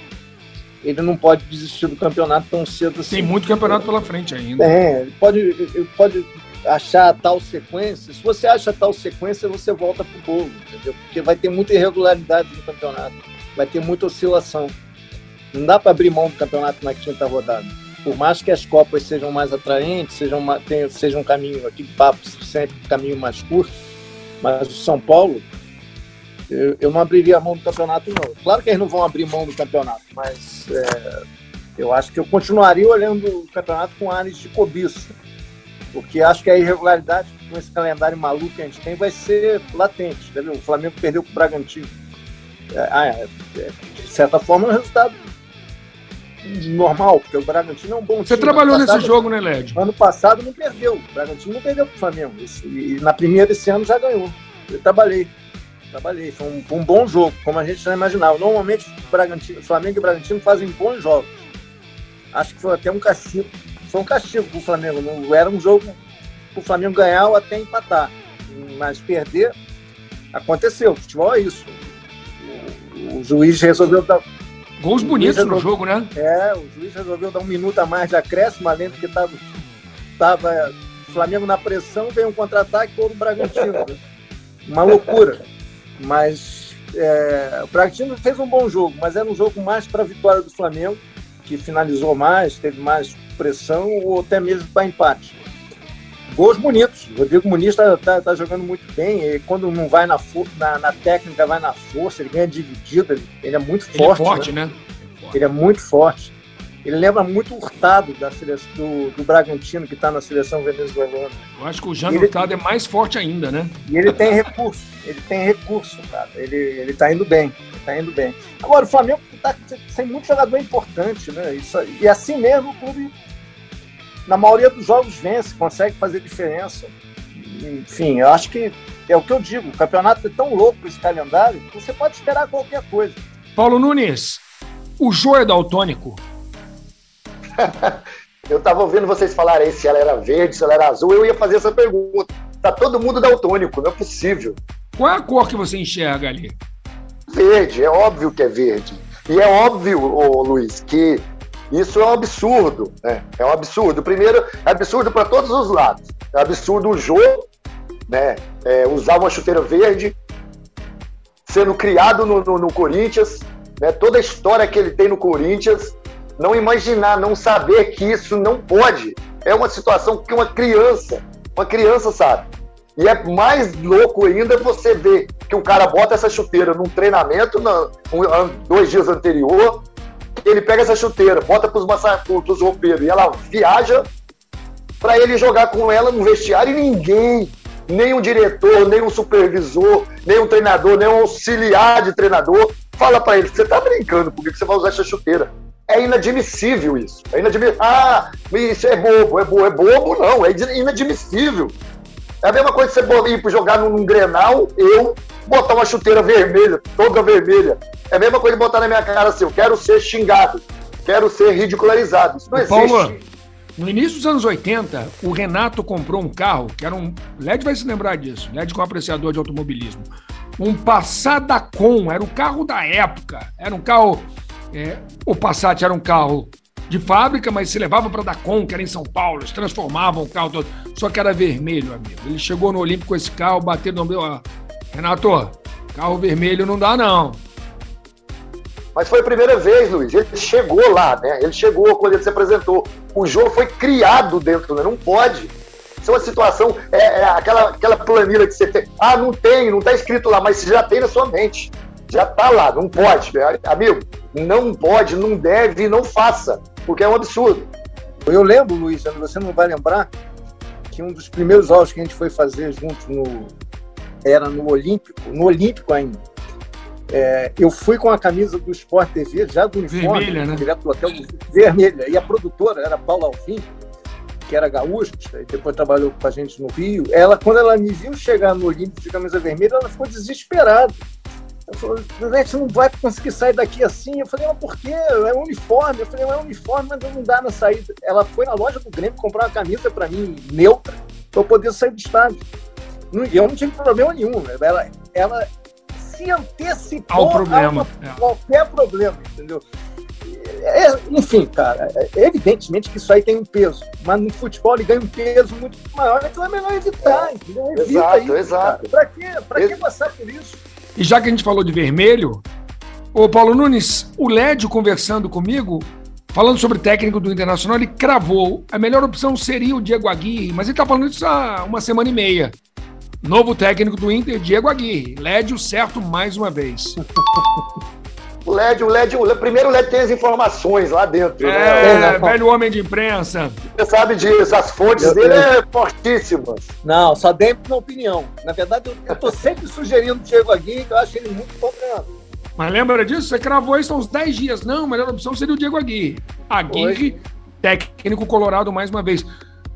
ele não pode desistir do campeonato tão cedo assim. Tem muito campeonato pela frente ainda. É, ele pode, ele pode achar tal sequência. Se você acha tal sequência, você volta pro bolo, entendeu? Porque vai ter muita irregularidade no campeonato, vai ter muita oscilação. Não dá para abrir mão do campeonato na quinta rodada por mais que as Copas sejam mais atraentes, sejam, tenham, um caminho, aqui papo sempre um caminho mais curto, mas o São Paulo, eu, eu, não abriria a mão do campeonato, não. Claro que eles não vão abrir mão do campeonato, mas é, eu acho que eu continuaria olhando o campeonato com áreas de cobiça, porque acho que a irregularidade com esse calendário maluco que a gente tem vai ser latente. O Flamengo perdeu para o Bragantino. É, ah, é, é, de certa forma, é um resultado normal, porque o Bragantino é um bom Você trabalhou passado, nesse jogo, né, Led? Ano passado não perdeu. O Bragantino não perdeu para o Flamengo. E na primeira desse ano já ganhou. Eu trabalhei. Trabalhei. Foi um, um bom jogo, como a gente já imaginava. Normalmente, o Bragantino, Flamengo e Bragantino fazem bons jogos. Acho que foi até um castigo. Foi um castigo para o Flamengo. Não era um jogo para o Flamengo ganhar ou até empatar. Mas perder aconteceu. Futebol é isso. O, o juiz resolveu dar Gols bonitos resolveu, no jogo, né? É, o juiz resolveu dar um minuto a mais de acréscimo, além do que estava tava Flamengo na pressão, veio um contra-ataque por o Bragantino. Uma loucura. Mas é, o Bragantino fez um bom jogo, mas era um jogo mais para a vitória do Flamengo, que finalizou mais, teve mais pressão, ou até mesmo para empate. Gols bonitos. O Rodrigo Muniz está tá, tá, jogando muito bem. E quando não vai na, na, na, técnica, vai na força, ele ganha dividido. Ele, ele é muito forte. Ele é forte, né? né? Ele é muito forte. Ele lembra muito o Hurtado da seleção, do, do Bragantino, que está na seleção venezuelana. Eu acho que o Jano Hurtado é mais forte ainda, né? E ele tem recurso. Ele tem recurso, cara. Ele, ele tá indo bem. Tá indo bem. Agora, o Flamengo está sem muito jogador importante, né? Isso, e assim mesmo o clube na maioria dos jogos vence, consegue fazer diferença. Enfim, eu acho que é o que eu digo, o campeonato é tão louco esse calendário que você pode esperar qualquer coisa. Paulo Nunes, o Jô é daltônico? eu estava ouvindo vocês falarem se ela era verde, se ela era azul, eu ia fazer essa pergunta. Tá todo mundo daltônico, não é possível. Qual é a cor que você enxerga ali? Verde, é óbvio que é verde. E é óbvio, ô, Luiz, que isso é um absurdo, né? É um absurdo. Primeiro, é absurdo para todos os lados. É absurdo o jogo, né? É, usar uma chuteira verde, sendo criado no, no, no Corinthians, né? Toda a história que ele tem no Corinthians, não imaginar, não saber que isso não pode. É uma situação que uma criança, uma criança sabe. E é mais louco ainda você ver que o cara bota essa chuteira num treinamento no, um, dois dias anterior, ele pega essa chuteira, bota pros, pros roupeiros e ela viaja para ele jogar com ela no vestiário e ninguém, nem um diretor, nem um supervisor, nem um treinador, nem um auxiliar de treinador fala para ele: você tá brincando comigo, você vai usar essa chuteira. É inadmissível isso. É inadmissível. Ah, isso é bobo, é bobo, é bobo, não, é inadmissível. É a mesma coisa que você ir jogar num, num grenal, eu botar uma chuteira vermelha, toda vermelha. É a mesma coisa de botar na minha cara assim, eu quero ser xingado, quero ser ridicularizado. Isso não existe. Paulo, no início dos anos 80, o Renato comprou um carro, que era um. LED vai se lembrar disso, LED com apreciador de automobilismo. Um Passat Com, era o carro da época. Era um carro. É, o Passat era um carro de fábrica, mas se levava para Dacon, que era em São Paulo, eles transformavam o carro todo, só que era vermelho, amigo. Ele chegou no Olímpico com esse carro, bateu no meu. Renato, Carro vermelho não dá, não. Mas foi a primeira vez, Luiz. Ele chegou lá, né? Ele chegou quando ele se apresentou. O jogo foi criado dentro, né? Não pode. Isso é uma situação, é, é aquela, aquela planilha que você tem. Ah, não tem, não está escrito lá, mas você já tem na sua mente. Já está lá, não pode. Amigo, não pode, não deve, não faça, porque é um absurdo. Eu lembro, Luiz, você não vai lembrar, que um dos primeiros jogos que a gente foi fazer junto no, era no Olímpico, no Olímpico ainda é, eu fui com a camisa do Sport TV, já do uniforme, vermelha, né? direto do hotel, vermelha. E a produtora era Paula Alvim, que era gaúcha, e depois trabalhou com a gente no Rio. Ela, quando ela me viu chegar no Olímpico de camisa vermelha, ela ficou desesperada. Ela falou, você não vai conseguir sair daqui assim. Eu falei, mas por quê? É um uniforme. Eu falei, mas é um uniforme, mas não dá na saída. Ela foi na loja do Grêmio comprar uma camisa para mim, neutra, para eu poder sair do estádio. E eu não tive problema nenhum. Ela, ela se antecipou ao problema. A é. qualquer problema, entendeu? É, enfim, cara, é, evidentemente que isso aí tem um peso, mas no futebol ele ganha um peso muito maior, então é melhor evitar, entendeu? Evita exato, isso, exato. Pra quê? Pra que passar por isso? E já que a gente falou de vermelho, o Paulo Nunes, o Lédio conversando comigo, falando sobre técnico do Internacional, ele cravou a melhor opção seria o Diego Aguirre, mas ele tá falando isso há uma semana e meia. Novo técnico do Inter, Diego Aguirre. Lédio certo mais uma vez. O LED, o LED, o primeiro o LED tem as informações lá dentro. É, né? velho homem de imprensa. Você sabe disso, as fontes eu, dele eu... é fortíssimas. Não, só dei uma opinião. Na verdade, eu, eu tô sempre sugerindo o Diego Aguirre, que eu acho ele muito bom treinador. Mas lembra disso? Você cravou isso há uns 10 dias. Não, a melhor opção seria o Diego Aguirre. Aguirre, Oi. técnico colorado mais uma vez.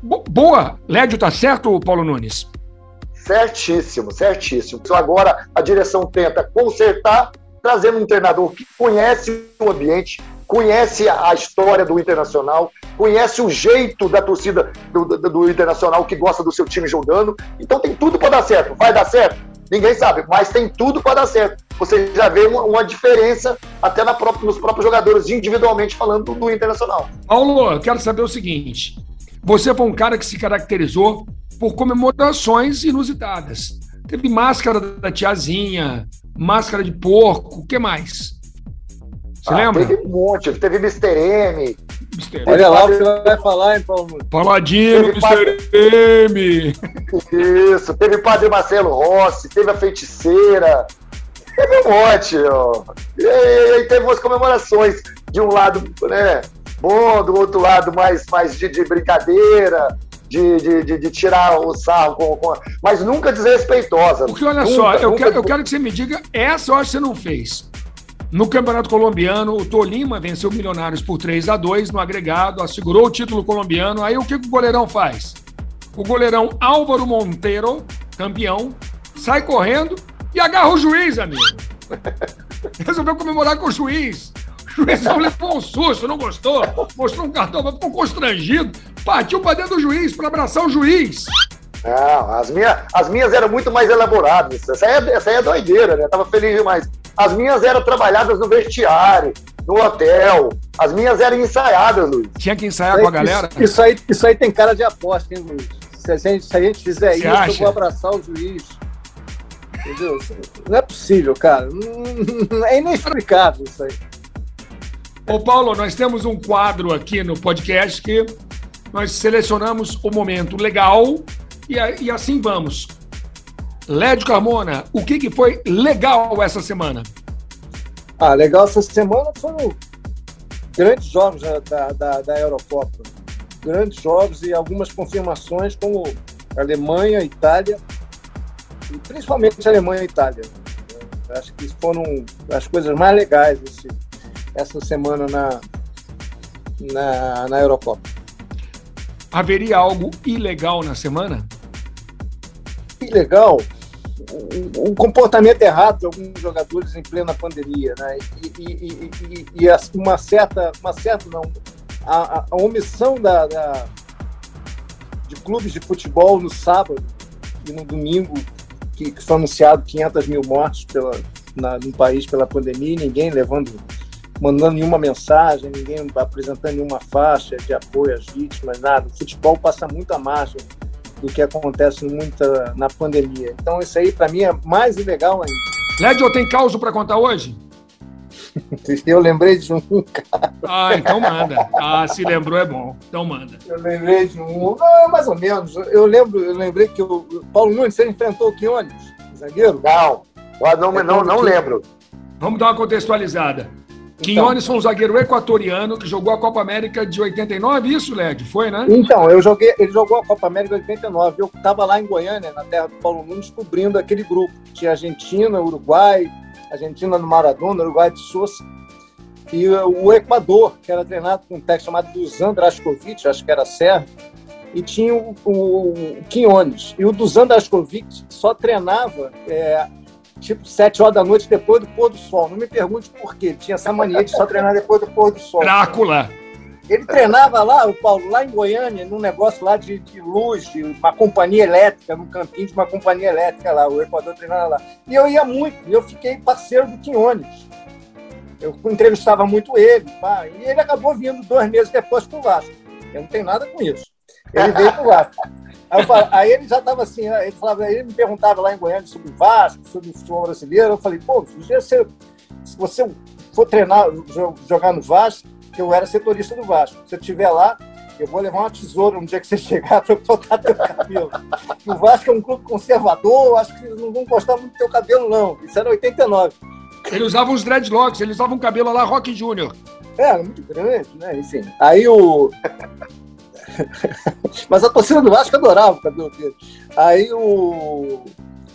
Boa! Lédio tá certo, Paulo Nunes? Certíssimo, certíssimo. Agora a direção tenta consertar, trazendo um treinador que conhece o ambiente, conhece a história do Internacional, conhece o jeito da torcida do, do, do Internacional que gosta do seu time jogando. Então tem tudo para dar certo. Vai dar certo? Ninguém sabe, mas tem tudo para dar certo. Você já vê uma, uma diferença até própria, nos próprios jogadores, individualmente falando do, do Internacional. Paulo, eu quero saber o seguinte: você foi um cara que se caracterizou por comemorações inusitadas. Teve máscara da tiazinha, máscara de porco, o que mais? Você ah, lembra? Teve um monte, teve Mr. M. Mr. Olha lá o que você vai falar, hein, Paulo? Paladino, Mr. Padre... M. Isso, teve o Padre Marcelo Rossi, teve a feiticeira, teve um monte, ó. E aí teve umas comemorações de um lado, né, bom, do outro lado mais, mais de, de brincadeira de, de, de, de tirar o sarro, com, com, mas nunca desrespeitosa. Porque olha nunca, só, eu, quero, eu quero que você me diga, essa eu acho que você não fez. No Campeonato Colombiano, o Tolima venceu o Milionários por 3 a 2 no agregado, assegurou o título colombiano. Aí o que, que o goleirão faz? O goleirão Álvaro Monteiro, campeão, sai correndo e agarra o juiz, amigo. Resolveu comemorar com o juiz. O juiz levou um susto, não gostou, mostrou um cartão, ficou constrangido partiu para dentro do juiz, para abraçar o juiz. Não, as, minha, as minhas eram muito mais elaboradas. Essa aí, é, essa aí é doideira, né? Tava feliz demais. As minhas eram trabalhadas no vestiário, no hotel. As minhas eram ensaiadas, Luiz. Tinha que ensaiar isso, com a galera? Isso, isso, aí, isso aí tem cara de aposta, hein, Luiz? Se a gente, se a gente fizer Você isso, acha? eu vou abraçar o juiz. Entendeu? Não é possível, cara. É inexplicável isso aí. Ô, Paulo, nós temos um quadro aqui no podcast que nós selecionamos o momento legal e, e assim vamos. Lédio Carmona, o que, que foi legal essa semana? Ah, legal essa semana foram grandes jogos da, da, da Eurocopa. Grandes jogos e algumas confirmações como Alemanha, Itália, e principalmente Alemanha e Itália. Acho que foram as coisas mais legais esse, essa semana na, na, na Eurocopa. Haveria algo ilegal na semana? Ilegal? Um comportamento errado de alguns jogadores em plena pandemia, né? E, e, e, e uma certa, uma certa não, a, a omissão da, da, de clubes de futebol no sábado e no domingo, que, que foi anunciado 500 mil mortes pela, na, no país pela pandemia, ninguém levando mandando nenhuma mensagem, ninguém apresentando nenhuma faixa de apoio às vítimas, nada. O futebol passa muito à margem do que acontece muita na pandemia. Então isso aí para mim é mais ilegal ainda. Lédio, tem caos para contar hoje? Eu lembrei de um, cara. Ah, então manda. Ah, se lembrou é bom. Então manda. Eu lembrei de um. Não, mais ou menos. Eu lembro, eu lembrei que o Paulo Nunes, você enfrentou o Quiones, zagueiro? Não, não, não, não, não lembro. Vamos dar uma contextualizada. Então, Quinones foi um zagueiro equatoriano que jogou a Copa América de 89, isso, Led? Foi, né? Então, eu joguei, ele jogou a Copa América de 89. Eu estava lá em Goiânia, na terra do Paulo Nunes, cobrindo aquele grupo. Tinha Argentina, Uruguai, Argentina no Maradona, Uruguai de Sousa. E o Equador, que era treinado por um técnico chamado Dusan Draskovic, acho que era sérvio, e tinha o, o, o Quinones. E o Dusan Draskovic só treinava é, tipo sete horas da noite depois do pôr do sol. Não me pergunte por quê. Ele tinha essa mania de só treinar depois do pôr do sol. Drácula! Ele treinava lá, o Paulo, lá em Goiânia, num negócio lá de, de luz, de uma companhia elétrica, num campinho de uma companhia elétrica lá, o Equador treinava lá. E eu ia muito, e eu fiquei parceiro do Quinones. Eu entrevistava muito ele, pá, e ele acabou vindo dois meses depois para o Vasco. Eu não tenho nada com isso. Ele veio para o Vasco. Aí, aí, ele já estava assim, ele, falava, ele me perguntava lá em Goiânia sobre o Vasco, sobre o futebol brasileiro. Eu falei, pô, se você for treinar, jogar no Vasco, eu era setorista do Vasco. Se eu estiver lá, eu vou levar uma tesoura um dia que você chegar para cortar teu cabelo. o Vasco é um clube conservador, acho que eles não vão gostar muito do teu cabelo, não. Isso era 89. Ele usava uns dreadlocks, ele usava um cabelo lá Rock Júnior. É, muito grande, né? Enfim. Aí o. Mas a torcida do Vasco adorava o cabelo dele. Aí o.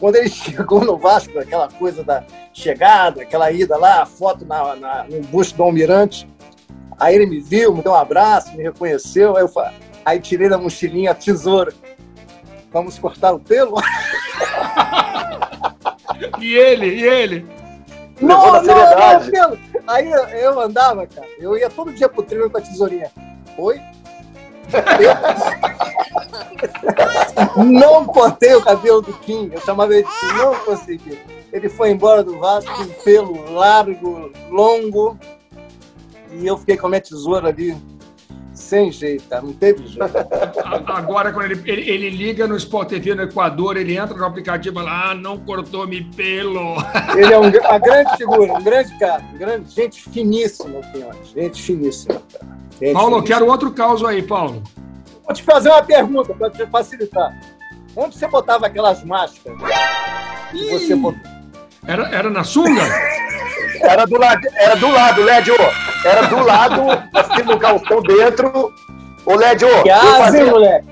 Quando ele chegou no Vasco, aquela coisa da chegada, aquela ida lá, a foto na, na, no busto do Almirante, Aí ele me viu, me deu um abraço, me reconheceu. Aí eu falei, aí tirei da mochilinha a tesoura. Vamos cortar o pelo? e ele? E ele? Não, não, não, pelo. Aí eu, eu andava, cara. Eu ia todo dia pro treino com a tesourinha. Oi? Não cortei o cabelo do Kim. Eu chamava ele de não consegui. Ele foi embora do Vasco com pelo largo, longo, e eu fiquei com a minha tesoura ali, sem jeito, não teve jeito. Agora, quando ele, ele, ele, liga no Sport TV no Equador, ele entra no aplicativo e fala: Ah, não cortou-me pelo. Ele é um, uma grande figura, um grande cara, um grande, gente finíssima, gente finíssima. Gente Paulo, finíssima. quero outro caso aí, Paulo. Vou te fazer uma pergunta para te facilitar. Onde você botava aquelas máscaras? Você era, era na sunga? Era do lado, era do lado, Lédio. Era do lado, assim no calção dentro. Ô, Lédio, eu fazia, moleque.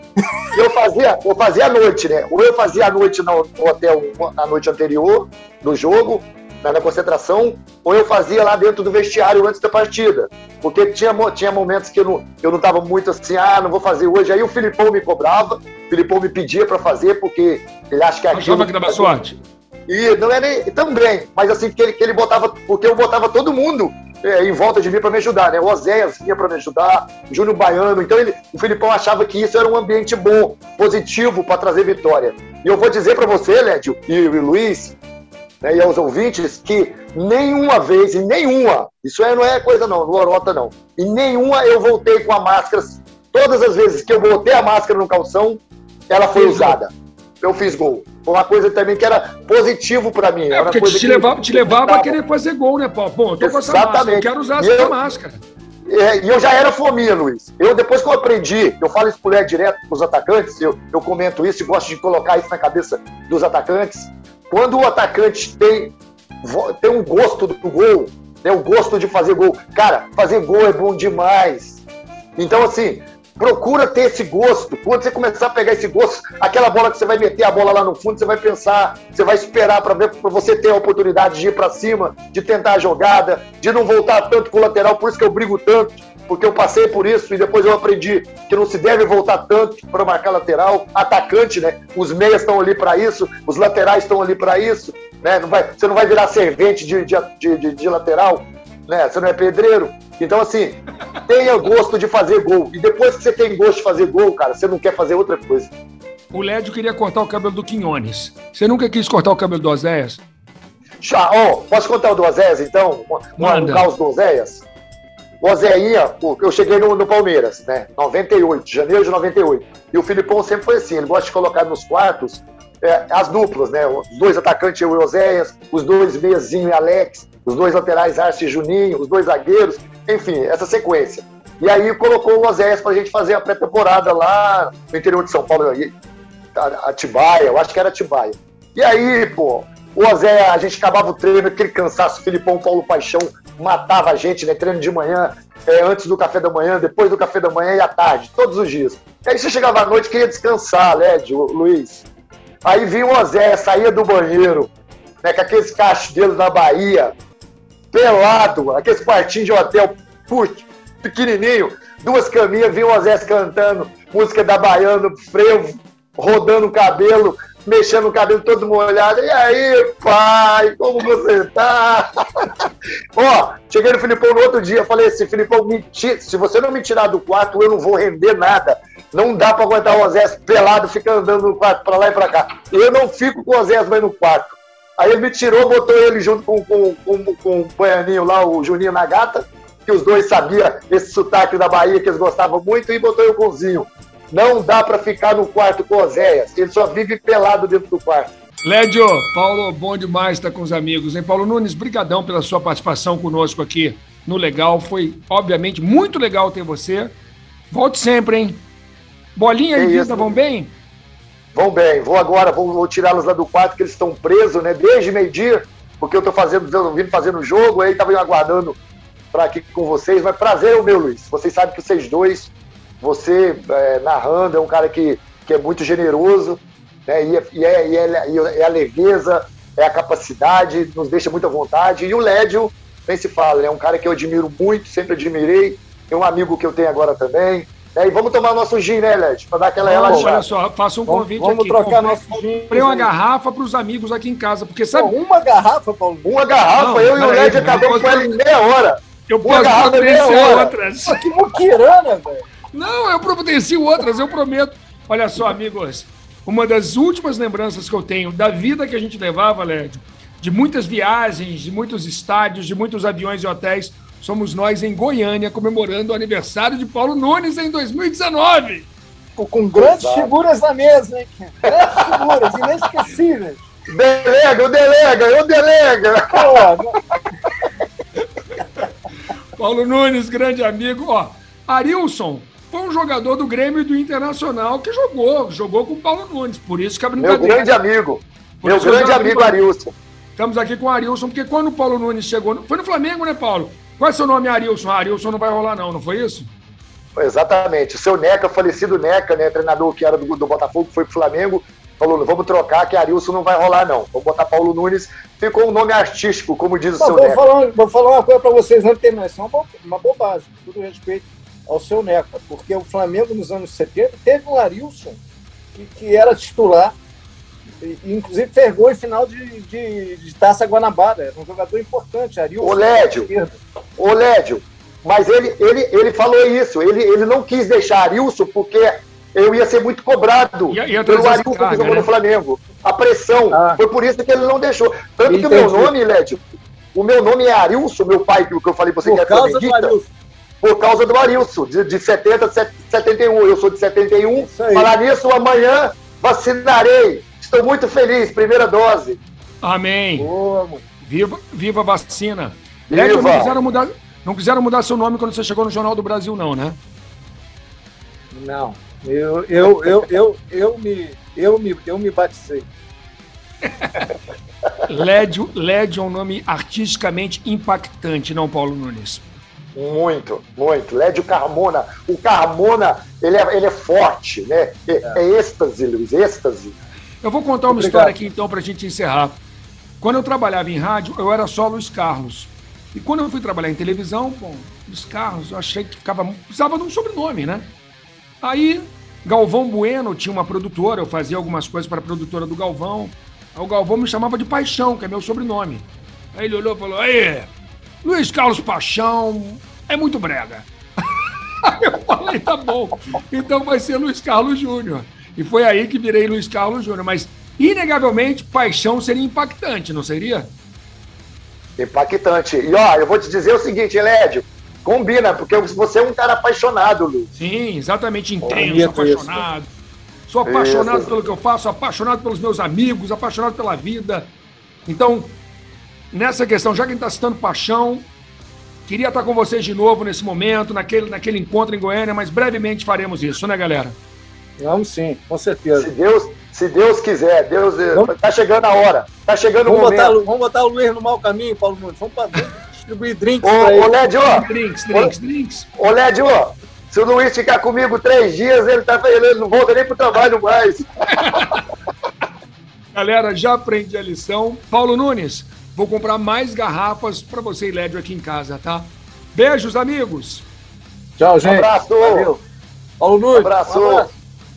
eu fazia, eu fazia à noite, né? Ou eu fazia à noite no, no hotel na noite anterior do jogo, na, na, concentração, ou eu fazia lá dentro do vestiário antes da partida. Porque tinha, tinha momentos que eu não, eu não tava muito assim, ah, não vou fazer hoje. Aí o Filipão me cobrava, o Filipão me pedia para fazer, porque ele acha que é aquilo... Achava que dava sorte. E não é nem também, mas assim, que ele, que ele botava, porque eu botava todo mundo é, em volta de mim para me ajudar, né? O Oséias vinha para me ajudar, o Júnior Baiano. Então ele, o Filipão achava que isso era um ambiente bom, positivo para trazer vitória. E eu vou dizer para você, Lédio e, e Luiz, né, e aos ouvintes, que nenhuma vez, e nenhuma, isso aí não é coisa não, não lorota não, e nenhuma eu voltei com a máscara. Todas as vezes que eu botei a máscara no calção, ela foi usada eu fiz gol. Foi uma coisa também que era positivo para mim. É, porque te, que levava, te levava a querer fazer gol, né, Paulo? Pô, eu tô com essa máscara, eu quero usar essa eu, máscara. É, e eu já era fominha, Luiz. Eu, depois que eu aprendi, eu falo isso mulher direto com os atacantes, eu, eu comento isso e gosto de colocar isso na cabeça dos atacantes. Quando o atacante tem, tem um gosto do gol, né, o gosto de fazer gol, cara, fazer gol é bom demais. Então, assim, procura ter esse gosto. Quando você começar a pegar esse gosto, aquela bola que você vai meter a bola lá no fundo, você vai pensar, você vai esperar para ver para você ter a oportunidade de ir para cima, de tentar a jogada, de não voltar tanto pro lateral. Por isso que eu brigo tanto, porque eu passei por isso e depois eu aprendi que não se deve voltar tanto para marcar lateral. Atacante, né? Os meias estão ali para isso, os laterais estão ali para isso, né? Não vai, você não vai virar servente de, de, de, de lateral, né? Você não é pedreiro. Então, assim, tenha gosto de fazer gol. E depois que você tem gosto de fazer gol, cara, você não quer fazer outra coisa. O Lédio queria cortar o cabelo do Quinones. Você nunca quis cortar o cabelo do Oséias? Já, oh, posso contar o do Oséias, então? Um, um caos do Oséias? O Oséinha, eu cheguei no, no, Palmeiras, né? 98, janeiro de 98. E o Filipão sempre foi assim, ele gosta de colocar nos quartos é, as duplas, né? Os dois atacantes, eu e Oséias, os dois meiazinho e Alex, os dois laterais, Arce e Juninho, os dois zagueiros, enfim, essa sequência. E aí colocou o Oséias pra gente fazer a pré-temporada lá no interior de São Paulo, Atibaia, eu acho que era Atibaia. E aí, pô, o Oséias, a gente acabava o treino, aquele cansaço, Filipão, Paulo Paixão, matava a gente, né? Treino de manhã, é, antes do café da manhã, depois do café da manhã e à tarde, todos os dias. E aí você chegava à noite queria descansar, né, Luiz? Aí vinha o Ozé, saía do banheiro, né, com aqueles cachos dele na Bahia, pelado, aqueles quartinhos de hotel, putz, pequenininho, duas caminhas, vinha o Ozé cantando música da Baiana, frevo, rodando o cabelo, mexendo o cabelo todo molhado. E aí, pai, como você tá? Ó, cheguei no Filipão no outro dia, falei assim, Filipão, me tira, se você não me tirar do quarto, eu não vou render nada. Não dá para aguentar o Osés pelado, fica andando no quarto para lá e para cá. Eu não fico com o Osés mais no quarto. Aí ele me tirou, botou ele junto com, com, com, com o Boianinho lá, o Juninho Nagata, que os dois sabiam esse sotaque da Bahia que eles gostavam muito, e botou eu com o Zinho. Não dá para ficar no quarto com o Oséias. Ele só vive pelado dentro do quarto. Lédio, Paulo, bom demais estar com os amigos, hein? Paulo Nunes, brigadão pela sua participação conosco aqui no Legal. Foi, obviamente, muito legal ter você. Volte sempre, hein? Bolinha e Vida vão bem? Vão bem. Vou agora, vou, vou tirá-los lá do quarto, que eles estão presos, né? Desde meio-dia, porque eu tô fazendo, eu vindo fazendo jogo, aí tava aguardando para aqui com vocês. Mas prazer é o meu, Luiz. Vocês sabem que vocês dois você, é, narrando, é um cara que, que é muito generoso, né? e, é, e, é, e, é, e é a leveza, é a capacidade, nos deixa muita vontade. E o Lédio, nem se fala, é um cara que eu admiro muito, sempre admirei. É um amigo que eu tenho agora também. Né? E vamos tomar nosso gin, né, Lédio? Para dar aquela relaxada. Olha só, faço um convite vamos, aqui. Vamos trocar nosso gin. Comprei uma garrafa para os amigos aqui em casa, porque sabe... Pô, uma garrafa, Paulo? Uma garrafa, não, eu e o Lédio acabamos com ela em meia hora. Eu posso providenciar outras. Pô, que muquirana, velho. Não, eu providencio outras, eu prometo. Olha só, amigos, uma das últimas lembranças que eu tenho da vida que a gente levava, Lédio, de muitas viagens, de muitos estádios, de muitos aviões e hotéis, somos nós em Goiânia comemorando o aniversário de Paulo Nunes em 2019. Com grandes Exato. figuras na mesa, hein? Grandes figuras, inesquecíveis. Delega, o delega, o delega. Paulo Nunes, grande amigo. Ó, Arilson, foi um jogador do Grêmio e do Internacional que jogou, jogou com o Paulo Nunes. Por isso que a brincadeira. Meu grande amigo. Por meu grande amigo Arilson. Estamos aqui com o Arilson, porque quando o Paulo Nunes chegou. Foi no Flamengo, né, Paulo? Qual é seu nome, Arilson? Ah, Arilson não vai rolar, não, não foi isso? Exatamente. O seu Neca, falecido Neca, né, treinador que era do, do Botafogo, foi pro Flamengo, falou: vamos trocar, que Arilson não vai rolar, não. Vamos botar Paulo Nunes. Ficou um nome artístico, como diz o seu vou Neca. Falar, vou falar uma coisa para vocês antes de terminar. Isso é uma, uma bobagem, com todo respeito ao seu Neca, porque o Flamengo nos anos 70 teve um Arilson que, que era titular, e, inclusive pegou em final de, de, de, Taça Guanabara, era um jogador importante, Arilson. O Lédio, o Lédio, mas ele, ele, ele falou isso, ele, ele não quis deixar Arilson porque eu ia ser muito cobrado ia, ia pelo Arilson que jogou né? no Flamengo. A pressão, ah. foi por isso que ele não deixou. Tanto Entendi. que o meu nome, Lédio, o meu nome é Arilson, meu pai, que eu falei pra você por que é causa do Arilson por causa do Arilson, de, de 70 a 71. Eu sou de 71. Falar nisso, amanhã vacinarei. Estou muito feliz, primeira dose. Amém. Boa, viva, viva a vacina. Lédio, não quiseram, mudar, não quiseram mudar seu nome quando você chegou no Jornal do Brasil, não, né? Não. Eu, eu, eu, eu, eu, me, eu, me, eu me batizei. Lédio, Lédio é um nome artisticamente impactante, não, Paulo Nunes? Muito, muito. Lédio Carmona. O Carmona, ele é, ele é forte, né? É, é. é êxtase, Luiz, êxtase. Eu vou contar uma Obrigado. história aqui, então, para a gente encerrar. Quando eu trabalhava em rádio, eu era só Luiz Carlos. E quando eu fui trabalhar em televisão, bom, Luiz Carlos, eu achei que ficava, precisava de um sobrenome, né? Aí, Galvão Bueno tinha uma produtora, eu fazia algumas coisas para a produtora do Galvão. Aí o Galvão me chamava de Paixão, que é meu sobrenome. Aí ele olhou e falou: Aí, Luiz Carlos Paixão é muito brega. eu falei, tá bom. Então vai ser Luiz Carlos Júnior. E foi aí que virei Luiz Carlos Júnior. Mas, inegavelmente, paixão seria impactante, não seria? Impactante. E ó, eu vou te dizer o seguinte, Lédio. Combina, porque você é um cara apaixonado, Luiz. Sim, exatamente intenso, apaixonado. Isso. Sou apaixonado Isso. pelo que eu faço, apaixonado pelos meus amigos, apaixonado pela vida. Então, nessa questão, já que a gente está citando paixão, queria estar com vocês de novo nesse momento, naquele, naquele encontro em Goiânia, mas brevemente faremos isso, né, galera? Vamos sim, com certeza. Se Deus, se Deus quiser, Deus Vamos- tá chegando a hora. Tá chegando o Vamos botar, momento. vamos botar o Luiz no mau caminho, Paulo Nunes. Vamos, pra, vamos distribuir drinks Ô, ô ele. Led, ó, Drinks, drinks, drinks. ô Led, ó, se o Luiz ficar comigo três dias, ele, tá, ele não volta nem pro trabalho mais. Galera, já aprendi a lição. Paulo Nunes, vou comprar mais garrafas para você e Lédio aqui em casa, tá? Beijos, amigos. Tchau, gente. Abraço. Valeu. Paulo Nunes. Abraço. um abraço.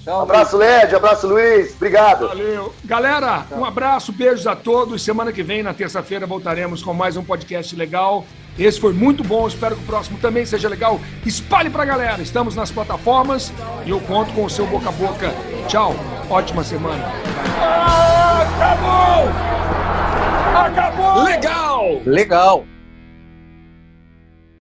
Tchau, Abraço, Led, abraço, Luiz. Obrigado. Valeu. Galera, um abraço, beijos a todos. Semana que vem, na terça-feira, voltaremos com mais um podcast legal. Esse foi muito bom, espero que o próximo também seja legal. Espalhe pra galera, estamos nas plataformas e eu conto com o seu boca a boca. Tchau, ótima semana. Acabou! Acabou! Legal! Legal.